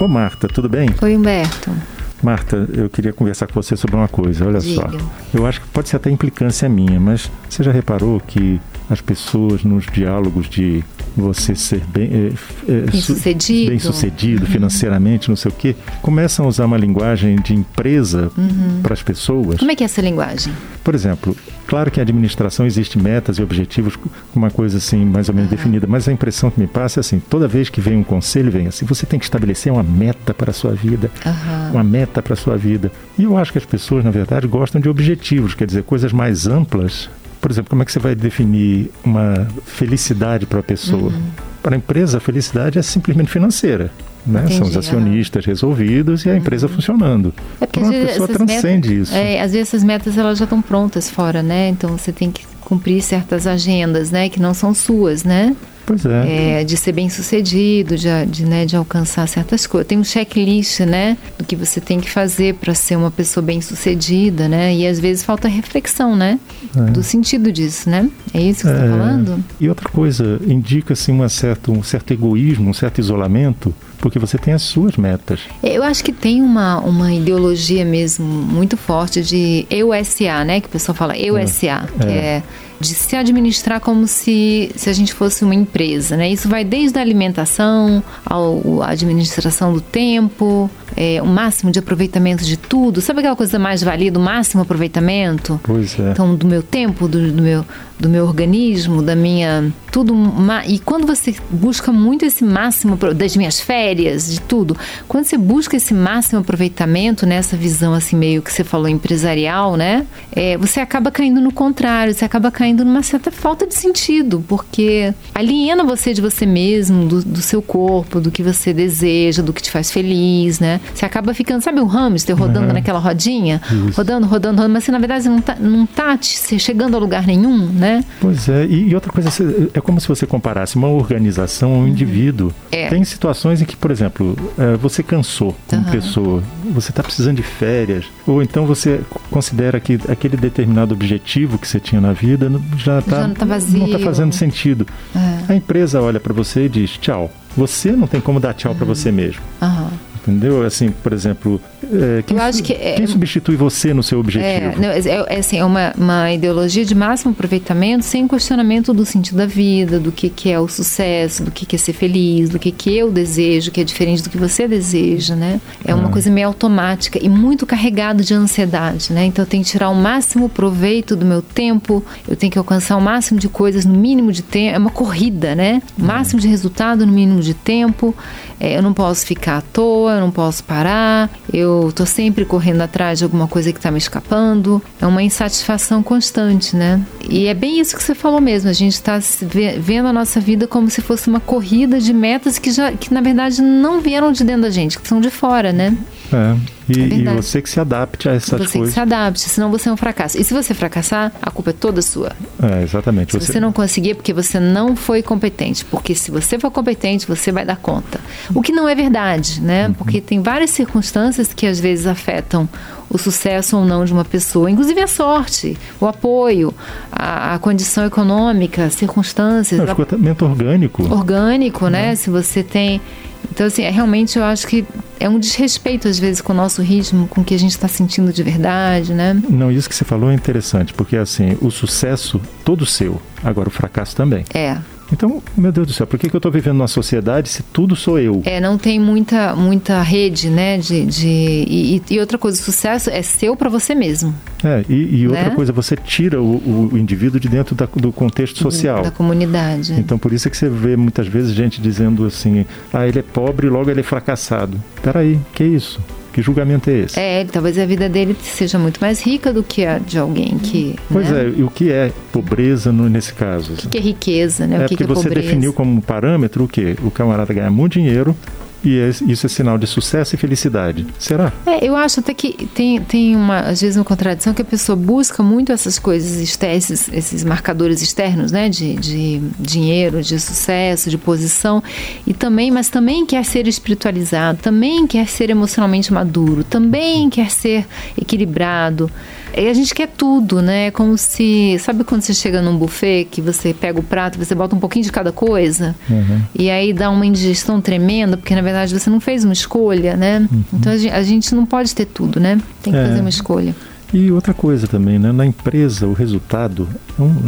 Ô Marta, tudo bem? Oi, Humberto. Marta, eu queria conversar com você sobre uma coisa. Olha Diga. só. Eu acho que pode ser até implicância minha, mas você já reparou que as pessoas nos diálogos de você ser bem, é, é, Bem su- sucedido. bem sucedido financeiramente, não sei o quê, começam a usar uma linguagem de empresa para as pessoas. Como é que é essa linguagem? Por exemplo, claro que em administração existe metas e objetivos uma coisa assim mais ou menos definida, mas a impressão que me passa é assim, toda vez que vem um conselho, vem assim, você tem que estabelecer uma meta para a sua vida, uma meta para a sua vida. E eu acho que as pessoas, na verdade, gostam de objetivos, quer dizer, coisas mais amplas. Por exemplo, como é que você vai definir uma felicidade para a pessoa? Para a empresa, a felicidade é simplesmente financeira. Né? São os acionistas resolvidos e a empresa funcionando. É porque Então a pessoa transcende metas, isso. É, às vezes essas metas elas já estão prontas fora, né? Então você tem que cumprir certas agendas, né? Que não são suas, né? Pois é. É, de ser bem sucedido, de, de, né, de alcançar certas coisas. Tem um checklist, né? Do que você tem que fazer para ser uma pessoa bem sucedida, né? E às vezes falta reflexão, né? É. Do sentido disso, né? É isso que você está É. falando? E outra coisa, indica assim uma certa, um certo egoísmo, um certo isolamento, porque você tem as suas metas. Eu acho que tem uma, uma ideologia mesmo muito forte de EUSA, né? Que o pessoal fala EUSA, que é. De se administrar como se, se a gente fosse uma empresa, né? Isso vai desde a alimentação, ao, a administração do tempo, é, o máximo de aproveitamento de tudo. Sabe aquela coisa mais valia do máximo aproveitamento? Pois é. Então, do meu tempo, do, do meu, do meu organismo, da minha. Tudo. E quando você busca muito esse máximo, das minhas férias, de tudo, quando você busca esse máximo aproveitamento nessa visão, assim, meio que você falou empresarial, né? É, você acaba caindo no contrário, você acaba caindo numa certa falta de sentido, porque aliena você de você mesmo, do, do seu corpo, do que você deseja, do que te faz feliz, né? Você acaba ficando, sabe, o hamster rodando Uhum. naquela rodinha? Isso. Rodando, rodando, rodando, mas você, na verdade, não tá, não tá te- chegando a lugar nenhum, né? Pois é, e, e outra coisa, é como se você comparasse uma organização a um indivíduo. É. Tem situações em que, por exemplo, eh, você cansou como Aham. pessoa, você está precisando de férias, ou então você considera que aquele determinado objetivo que você tinha na vida já está não tá vazio. fazendo sentido. É. A empresa olha para você e diz tchau. Você não tem como dar tchau para você mesmo. Entendeu? Assim, por exemplo, é, quem, Eu acho que é- quem substitui você no seu É, objetivo? não, é, é, assim, é uma, uma ideologia de máximo aproveitamento sem questionamento do sentido da vida, do que, que é o sucesso, do que, que é ser feliz, do que, que eu desejo, que é diferente do que você deseja, né? É uma Ah. coisa meio automática e muito carregado de ansiedade, né? Então eu tenho que tirar o máximo proveito do meu tempo, eu tenho que alcançar o máximo de coisas no mínimo de tempo, é uma corrida, né? O máximo de resultado no mínimo de tempo, é, eu não posso ficar à toa, eu não posso parar, eu tô sempre correndo atrás de alguma coisa que tá me escapando. É uma insatisfação constante, né? E é bem isso que você falou mesmo. A gente tá ve- vendo a nossa vida como se fosse uma corrida de metas que já que na verdade não vieram de dentro da gente, que são de fora, né? É, e, É e você que se adapte a essas você que coisas. se adapte, senão você é um fracasso. E se você fracassar, a culpa é toda sua. É, exatamente. Se você não conseguir, é porque você não foi competente. Porque se você for competente, você vai dar conta. O que não é verdade, né? Porque tem várias circunstâncias que às vezes afetam o sucesso ou não de uma pessoa, inclusive a sorte, o apoio, a, a condição econômica, circunstâncias, É, o esgotamento orgânico. orgânico, né? Se você tem. Então, assim, é, realmente eu acho que é um desrespeito, às vezes, com o nosso ritmo, com o que a gente está sentindo de verdade, né? Não, isso que você falou é interessante, porque assim, o sucesso todo seu, agora o fracasso também. É. Então, meu Deus do céu, por que, que eu estou vivendo numa sociedade se tudo sou eu? É, não tem muita, muita rede, né? De, de, e, e outra coisa, o sucesso é seu para você mesmo, É, e, e outra Né? coisa, você tira o, o indivíduo de dentro da- do contexto social. da comunidade. Então, por isso é que você vê muitas vezes gente dizendo assim: ah, ele é pobre, logo ele é fracassado. Peraí, que isso? Que julgamento é esse? É, ele- talvez a vida dele seja muito mais rica do que a de alguém que. Pois né? é, e o que é pobreza no- nesse caso? O que é riqueza, né? É o que, porque que é você pobreza? definiu como parâmetro o quê? O camarada ganhar muito dinheiro e es- isso é sinal de sucesso e felicidade. Será? É, eu acho até que tem, tem uma, às vezes, uma contradição que a pessoa busca muito essas coisas, esses, esses marcadores externos, né? De, de dinheiro, de sucesso, de posição, e também, mas também quer ser espiritualizado, também quer ser emocionalmente maduro, também quer ser equilibrado. a gente quer tudo, né? Como se. Sabe quando você chega num buffet que você pega o prato, você bota um pouquinho de cada coisa? Uhum. E aí dá uma indigestão tremenda, porque na verdade você não fez uma escolha, né? Uhum. Então a gente não pode ter tudo, né? Tem que é. fazer uma escolha. E outra coisa também, né? na empresa, o resultado,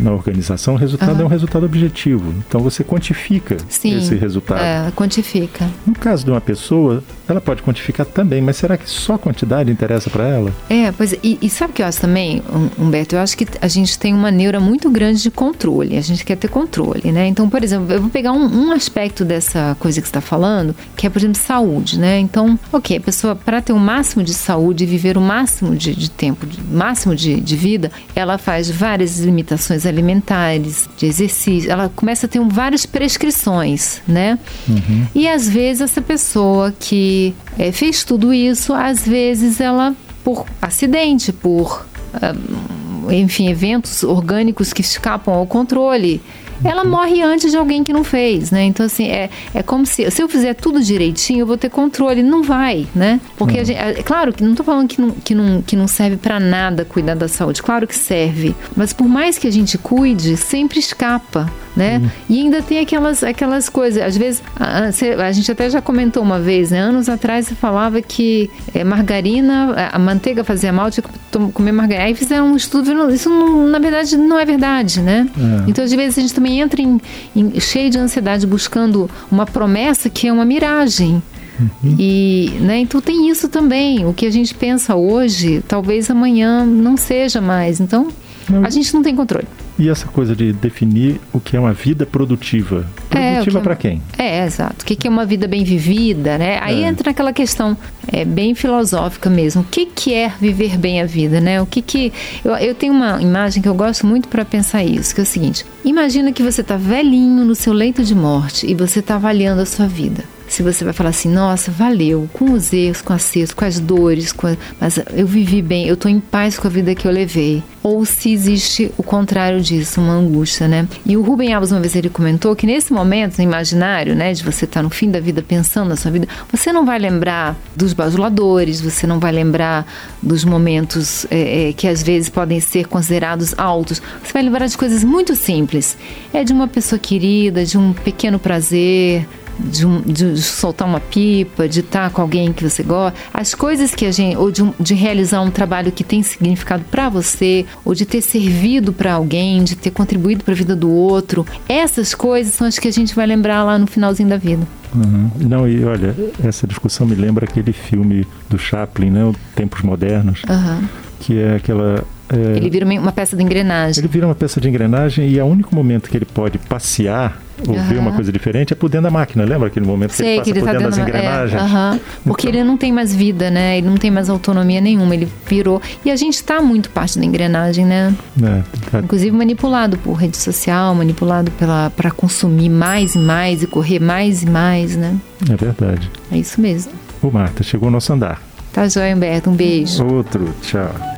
na organização, o resultado uhum. é um resultado objetivo. Então você quantifica Sim, esse resultado. É, quantifica. No caso de uma pessoa, ela pode quantificar também, mas será que só a quantidade interessa para ela? É, pois e, e sabe o que eu acho também, Humberto? Eu acho que a gente tem uma neura muito grande de controle. A gente quer ter controle, né? Então, por exemplo, eu vou pegar um, um aspecto dessa coisa que você está falando, que é, por exemplo, saúde, né? Então, ok, a pessoa, para ter o máximo de saúde e viver o máximo de, de tempo máximo de, de vida, ela faz várias limitações alimentares, de exercício, ela começa a ter um, várias prescrições, né? Uhum. E às vezes essa pessoa que é, fez tudo isso, às vezes ela, por acidente, por. Uh, enfim, eventos orgânicos que escapam ao controle, ela morre antes de alguém que não fez, né? Então, assim, é, é como se, se eu fizer tudo direitinho, eu vou ter controle. Não vai, né? Porque, uhum. gente, é, claro, que não estou falando que não, que não, que não serve para nada cuidar da saúde. Claro que serve. Mas por mais que a gente cuide, sempre escapa né? Uhum. E ainda tem aquelas, aquelas coisas, às vezes, a, a, gente até já comentou uma vez, né? Anos atrás você falava que é, margarina, a manteiga fazia mal, tinha que comer margarina. Aí fizeram um estudo, isso não, na verdade não é verdade, né? É. Então, às vezes, a gente também entra em, em, cheio de ansiedade buscando uma promessa que é uma miragem. Uhum. E, né, então tem isso também. O que a gente pensa hoje, talvez amanhã não seja mais. Então, não. a gente não tem controle. E essa coisa de definir o que é uma vida produtiva. Produtiva é, para quem? É, exato. O que é uma vida bem vivida, né? Aí é. entra aquela questão é, bem filosófica mesmo. O que, que é viver bem a vida, né? O que que... Eu, eu tenho uma imagem que eu gosto muito para pensar isso, que é o seguinte. Imagina que você está velhinho no seu leito de morte e você está avaliando a sua vida se você vai falar assim, nossa, valeu, com os erros, com acertos, com as dores, com a... mas eu vivi bem, eu estou em paz com a vida que eu levei. Ou se existe o contrário disso, uma angústia, né? E o Rubem Alves uma vez ele comentou que nesse momento, no imaginário, né, de você estar tá no fim da vida pensando na sua vida, você não vai lembrar dos bajuladores, você não vai lembrar dos momentos é, é, que às vezes podem ser considerados altos. Você vai lembrar de coisas muito simples. É de uma pessoa querida, de um pequeno prazer, de, um, de, soltar uma pipa, de estar com alguém que você gosta, as coisas que a gente, ou de, de realizar um trabalho que tem significado para você, ou de ter servido para alguém, de ter contribuído para a vida do outro, essas coisas são as que a gente vai lembrar lá no finalzinho da vida. Uhum. Não, e olha, essa discussão me lembra aquele filme do Chaplin, né, Tempos Modernos, uhum. que é aquela é, ele vira uma peça de engrenagem. Ele vira uma peça de engrenagem e é o único momento que ele pode passear ou uhum. ver uma coisa diferente é por dentro da máquina. Lembra aquele momento Sei, que ele passa que ele por tá dentro das engrenagens? É, uhum. Porque então... ele não tem mais vida, né? Ele não tem mais autonomia nenhuma. Ele virou... E a gente está muito parte da engrenagem, né? É, tá... Inclusive manipulado por rede social, manipulado para consumir mais e mais e correr mais e mais, né? É verdade. É isso mesmo. Ô Marta, chegou o nosso andar. Tá joia, Humberto. Um beijo. Outro. Tchau.